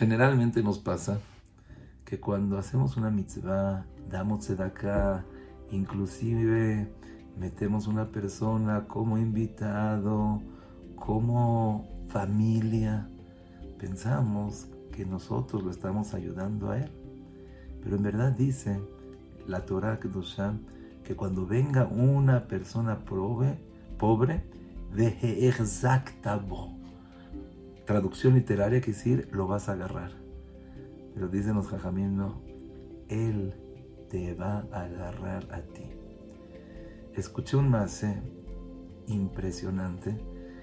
Generalmente nos pasa que cuando hacemos una mitzvah, damos tzedakah, inclusive metemos una persona como invitado, como familia, pensamos que nosotros lo estamos ayudando a él. Pero en verdad dice la Torah que cuando venga una persona pobre, pobre, deje exactabo. Traducción literaria quiere decir lo vas a agarrar. Pero dicen los jajamim, no, él te va a agarrar a ti. Escuché un mase impresionante,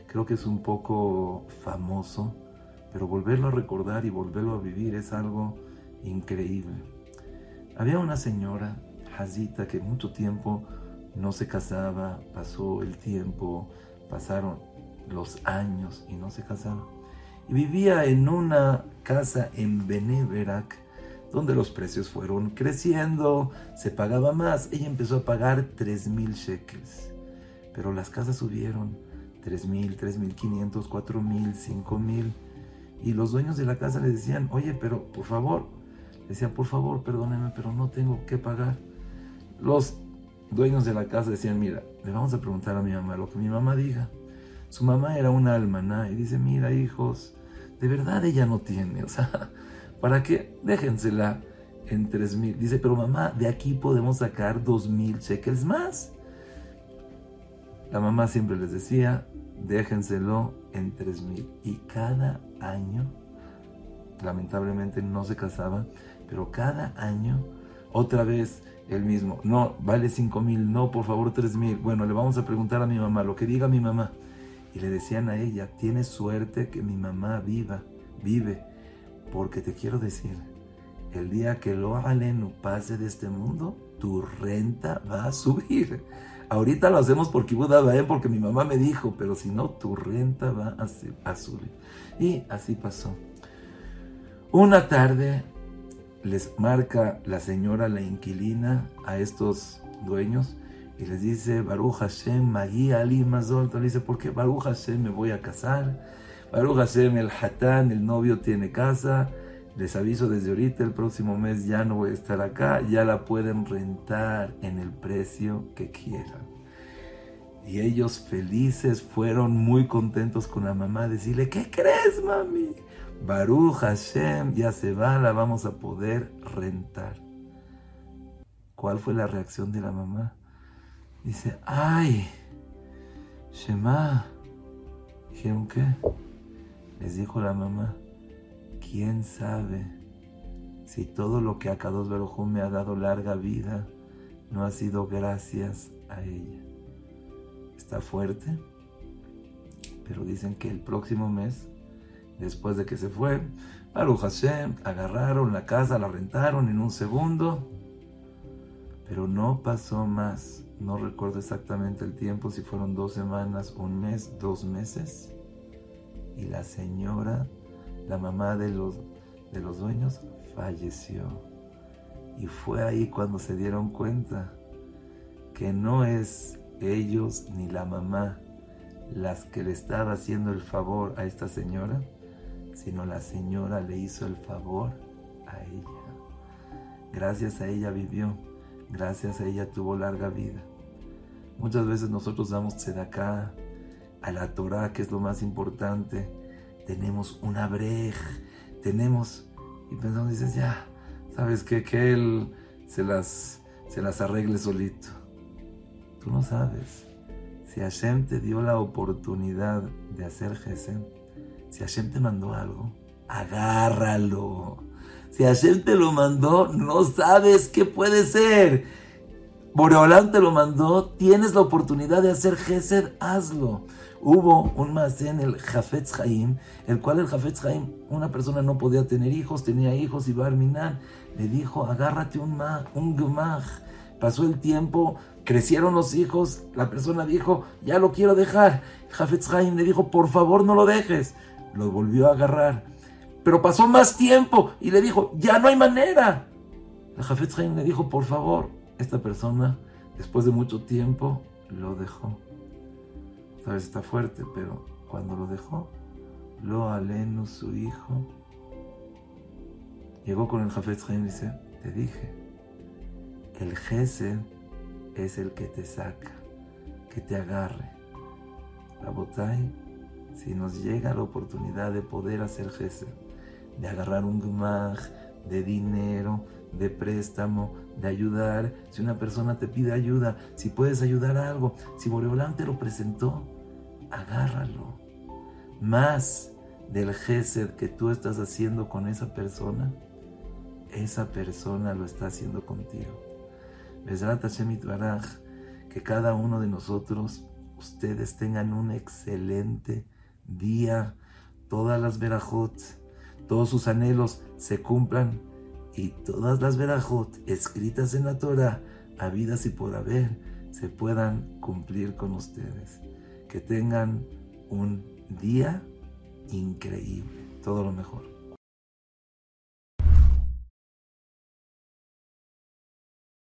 creo que es un poco famoso, pero volverlo a recordar y volverlo a vivir es algo increíble. Había una señora, Hazita, que mucho tiempo no se casaba, pasó el tiempo, pasaron los años y no se casaba. Y vivía en una casa en Beneverac, donde los precios fueron creciendo, se pagaba más. Ella empezó a pagar 3 mil shekels, pero las casas subieron 3 mil, 3 mil 500, 4 mil, 5 mil. Y los dueños de la casa le decían, oye, pero por favor, decían, por favor, perdóneme, pero no tengo que pagar. Los dueños de la casa decían, mira, le vamos a preguntar a mi mamá lo que mi mamá diga. Su mamá era una almaná y dice, mira hijos, de verdad ella no tiene, o sea, ¿para qué? Déjensela en tres mil. Dice, pero mamá, de aquí podemos sacar dos mil shekels más. La mamá siempre les decía, déjenselo en tres mil. Y cada año, lamentablemente no se casaba, pero cada año, otra vez el mismo, no, vale cinco mil, no, por favor tres mil. Bueno, le vamos a preguntar a mi mamá, lo que diga mi mamá. Y le decían a ella, tienes suerte que mi mamá viva, vive, porque te quiero decir, el día que lo aleno pase de este mundo, tu renta va a subir. Ahorita lo hacemos por Kibud porque mi mamá me dijo, pero si no, tu renta va a subir. Y así pasó. Una tarde les marca la señora, la inquilina, a estos dueños y les dice, Baruch Hashem, Magi Ali Mazol. Le dice, porque Baruch Hashem me voy a casar. Baruch Hashem, el Hatán, el novio tiene casa. Les aviso desde ahorita, el próximo mes ya no voy a estar acá. Ya la pueden rentar en el precio que quieran. Y ellos felices fueron muy contentos con la mamá. Decirle, ¿qué crees, mami? Baruch Hashem, ya se va, la vamos a poder rentar. ¿Cuál fue la reacción de la mamá? Dice, ay, Shema. Dijeron, ¿qué? Les dijo la mamá, ¿quién sabe si todo lo que Akados Baruj me ha dado larga vida no ha sido gracias a ella? Está fuerte, pero dicen que el próximo mes, después de que se fue, Baruch Hashem, agarraron la casa, la rentaron en un segundo, pero no pasó más no recuerdo exactamente el tiempo, si fueron dos semanas, un mes, dos meses. Y la señora, la mamá de los, de los dueños, falleció. Y fue ahí cuando se dieron cuenta que no es ellos ni la mamá las que le estaba haciendo el favor a esta señora, sino la señora le hizo el favor a ella. Gracias a ella vivió Gracias a ella tuvo larga vida. Muchas veces nosotros damos acá a la Torah, que es lo más importante. Tenemos una brej, tenemos, y pensamos, dices, ya, ¿sabes qué? Que él se las, se las arregle solito. Tú no sabes. Si Hashem te dio la oportunidad de hacer Gesem, si Hashem te mandó algo, agárralo. Si Hashem te lo mandó, no sabes qué puede ser. Boreolán te lo mandó, tienes la oportunidad de hacer Gesed, hazlo. Hubo un más en el Jafetz Haim, el cual el Jafetz Haim, una persona no podía tener hijos, tenía hijos y Barminan le dijo, agárrate un, ma, un gmach. Pasó el tiempo, crecieron los hijos, la persona dijo, ya lo quiero dejar. Jafetz Haim le dijo, por favor no lo dejes. Lo volvió a agarrar pero pasó más tiempo y le dijo, ya no hay manera. El Jafetz Haim le dijo, por favor, esta persona, después de mucho tiempo, lo dejó. Sabes, está fuerte, pero cuando lo dejó, lo aleno, su hijo, Llegó con el Jafet Haim y dice, te dije, el Gesed es el que te saca, que te agarre. La botay, si nos llega la oportunidad de poder hacer Gesed, de agarrar un gmaj, de dinero, de préstamo, de ayudar. Si una persona te pide ayuda, si puedes ayudar a algo, si Boreolán te lo presentó, agárralo. Más del gesed que tú estás haciendo con esa persona, esa persona lo está haciendo contigo. Besrat Hashem que cada uno de nosotros, ustedes tengan un excelente día, todas las verajot, todos sus anhelos se cumplan y todas las verajot escritas en la Torah, habidas y por haber, se puedan cumplir con ustedes. Que tengan un día increíble. Todo lo mejor.